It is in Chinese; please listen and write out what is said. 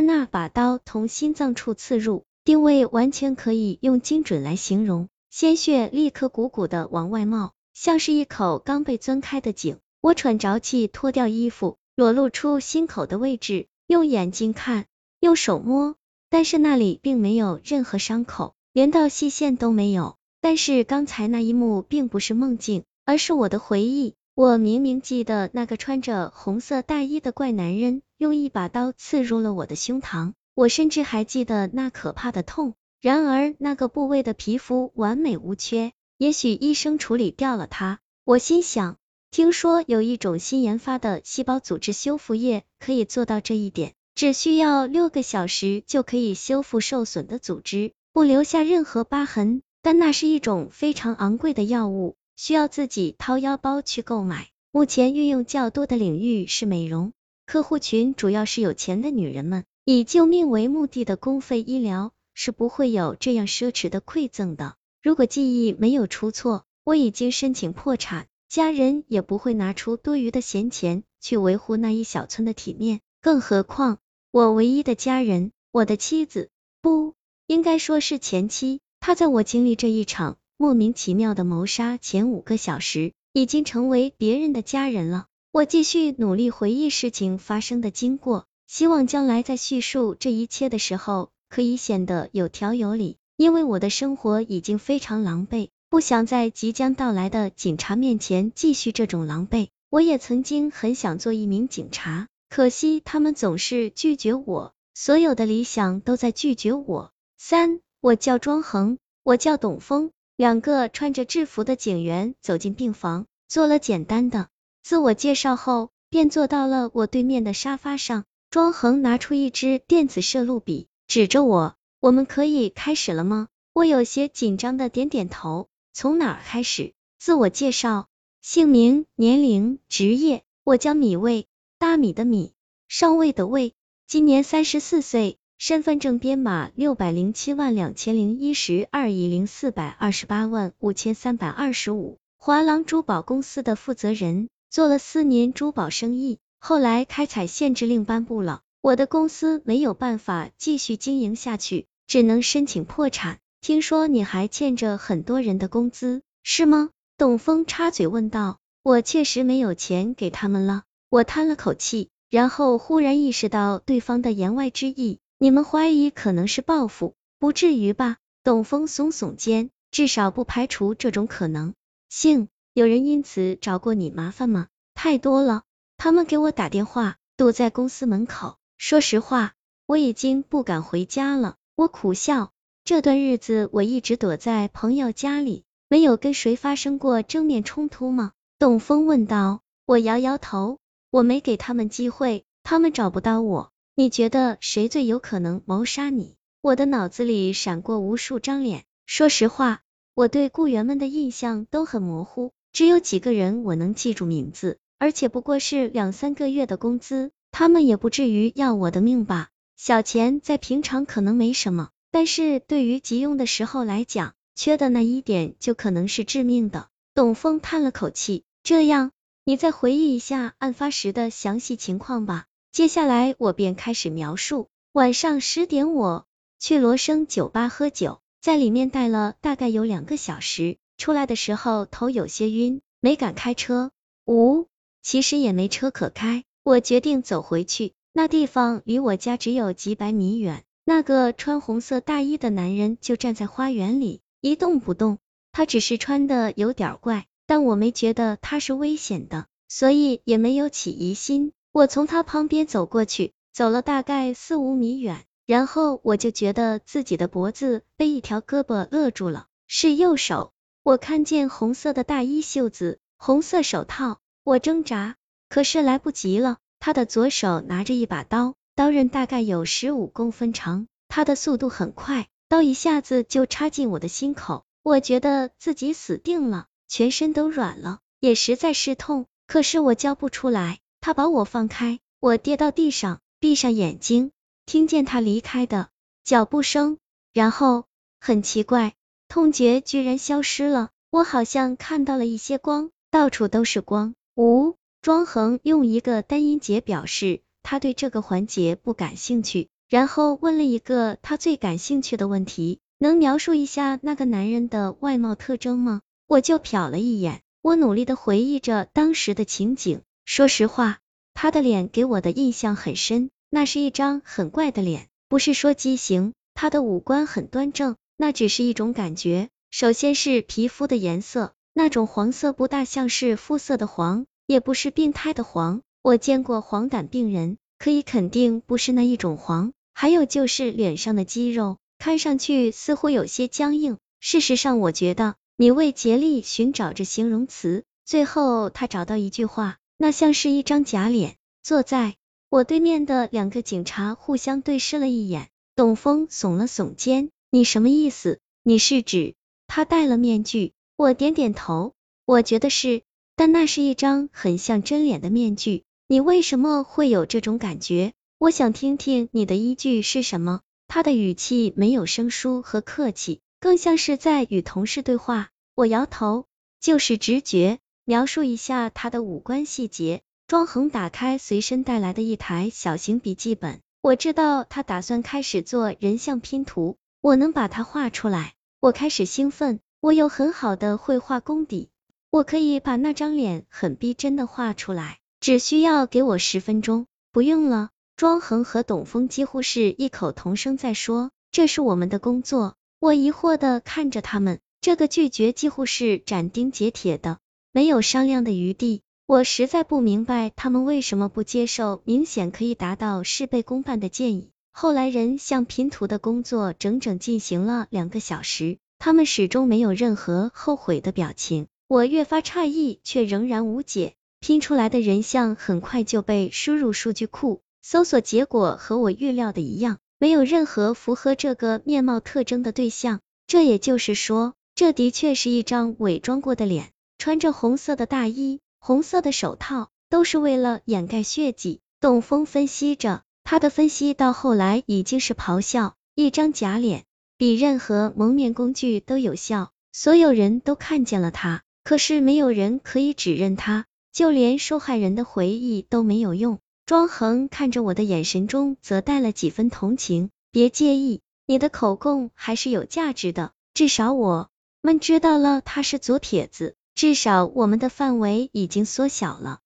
那把刀从心脏处刺入，定位完全可以用精准来形容，鲜血立刻鼓鼓的往外冒，像是一口刚被钻开的井。我喘着气脱掉衣服，裸露出心口的位置，用眼睛看，用手摸，但是那里并没有任何伤口，连道细线都没有。但是刚才那一幕并不是梦境，而是我的回忆。我明明记得那个穿着红色大衣的怪男人用一把刀刺入了我的胸膛，我甚至还记得那可怕的痛。然而那个部位的皮肤完美无缺，也许医生处理掉了它。我心想。听说有一种新研发的细胞组织修复液可以做到这一点，只需要六个小时就可以修复受损的组织，不留下任何疤痕。但那是一种非常昂贵的药物，需要自己掏腰包去购买。目前运用较多的领域是美容，客户群主要是有钱的女人们。以救命为目的的公费医疗是不会有这样奢侈的馈赠的。如果记忆没有出错，我已经申请破产。家人也不会拿出多余的闲钱去维护那一小村的体面，更何况我唯一的家人，我的妻子，不应该说是前妻，她在我经历这一场莫名其妙的谋杀前五个小时，已经成为别人的家人了。我继续努力回忆事情发生的经过，希望将来在叙述这一切的时候，可以显得有条有理，因为我的生活已经非常狼狈。不想在即将到来的警察面前继续这种狼狈。我也曾经很想做一名警察，可惜他们总是拒绝我，所有的理想都在拒绝我。三，我叫庄恒，我叫董峰。两个穿着制服的警员走进病房，做了简单的自我介绍后，便坐到了我对面的沙发上。庄恒拿出一支电子摄录笔，指着我：“我们可以开始了吗？”我有些紧张的点点头。从哪儿开始？自我介绍，姓名、年龄、职业。我叫米未，大米的米，上尉的尉，今年三十四岁，身份证编码六百零七万两千零一十二亿零四百二十八万五千三百二十五。华郎珠宝公司的负责人，做了四年珠宝生意，后来开采限制令颁布了，我的公司没有办法继续经营下去，只能申请破产。听说你还欠着很多人的工资，是吗？董峰插嘴问道。我确实没有钱给他们了。我叹了口气，然后忽然意识到对方的言外之意。你们怀疑可能是报复？不至于吧？董峰耸耸肩，至少不排除这种可能性。有人因此找过你麻烦吗？太多了，他们给我打电话，堵在公司门口。说实话，我已经不敢回家了。我苦笑。这段日子我一直躲在朋友家里，没有跟谁发生过正面冲突吗？董峰问道。我摇摇头，我没给他们机会，他们找不到我。你觉得谁最有可能谋杀你？我的脑子里闪过无数张脸，说实话，我对雇员们的印象都很模糊，只有几个人我能记住名字，而且不过是两三个月的工资，他们也不至于要我的命吧？小钱在平常可能没什么。但是对于急用的时候来讲，缺的那一点就可能是致命的。董峰叹了口气，这样，你再回忆一下案发时的详细情况吧。接下来我便开始描述。晚上十点，我去罗生酒吧喝酒，在里面待了大概有两个小时，出来的时候头有些晕，没敢开车。五，其实也没车可开，我决定走回去。那地方离我家只有几百米远。那个穿红色大衣的男人就站在花园里一动不动，他只是穿的有点怪，但我没觉得他是危险的，所以也没有起疑心。我从他旁边走过去，走了大概四五米远，然后我就觉得自己的脖子被一条胳膊勒住了，是右手。我看见红色的大衣袖子，红色手套，我挣扎，可是来不及了，他的左手拿着一把刀。刀刃大概有十五公分长，他的速度很快，刀一下子就插进我的心口，我觉得自己死定了，全身都软了，也实在是痛，可是我叫不出来。他把我放开，我跌到地上，闭上眼睛，听见他离开的脚步声，然后很奇怪，痛觉居然消失了，我好像看到了一些光，到处都是光。吴庄恒用一个单音节表示。他对这个环节不感兴趣，然后问了一个他最感兴趣的问题：能描述一下那个男人的外貌特征吗？我就瞟了一眼，我努力的回忆着当时的情景。说实话，他的脸给我的印象很深，那是一张很怪的脸，不是说畸形，他的五官很端正，那只是一种感觉。首先是皮肤的颜色，那种黄色不大像是肤色的黄，也不是病态的黄。我见过黄疸病人，可以肯定不是那一种黄。还有就是脸上的肌肉，看上去似乎有些僵硬。事实上，我觉得你为竭力寻找着形容词，最后他找到一句话，那像是一张假脸。坐在我对面的两个警察互相对视了一眼，董峰耸了耸肩，你什么意思？你是指？他戴了面具，我点点头，我觉得是，但那是一张很像真脸的面具。你为什么会有这种感觉？我想听听你的依据是什么。他的语气没有生疏和客气，更像是在与同事对话。我摇头，就是直觉。描述一下他的五官细节。庄恒打开随身带来的一台小型笔记本，我知道他打算开始做人像拼图，我能把它画出来。我开始兴奋，我有很好的绘画功底，我可以把那张脸很逼真的画出来，只需要给我十分钟。不用了，庄恒和董峰几乎是异口同声在说，这是我们的工作。我疑惑的看着他们，这个拒绝几乎是斩钉截铁的，没有商量的余地。我实在不明白他们为什么不接受明显可以达到事倍功半的建议。后来人像拼图的工作整整进行了两个小时，他们始终没有任何后悔的表情。我越发诧异，却仍然无解。拼出来的人像很快就被输入数据库，搜索结果和我预料的一样，没有任何符合这个面貌特征的对象。这也就是说，这的确是一张伪装过的脸，穿着红色的大衣、红色的手套，都是为了掩盖血迹。董峰分析着。他的分析到后来已经是咆哮，一张假脸比任何蒙面工具都有效，所有人都看见了他，可是没有人可以指认他，就连受害人的回忆都没有用。庄恒看着我的眼神中则带了几分同情，别介意，你的口供还是有价值的，至少我们知道了他是左撇子，至少我们的范围已经缩小了。